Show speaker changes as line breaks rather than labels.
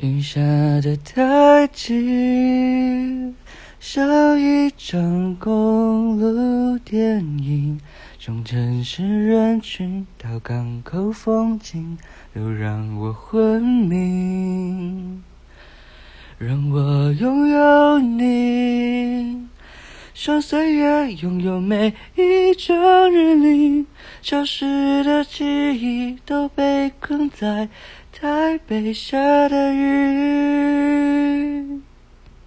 雨下的太急，像一场公路电影，从城市人群到港口风景，都让我昏迷。让我拥有你，像岁月拥有每一张日历，消失的记忆都被困在台北下的雨。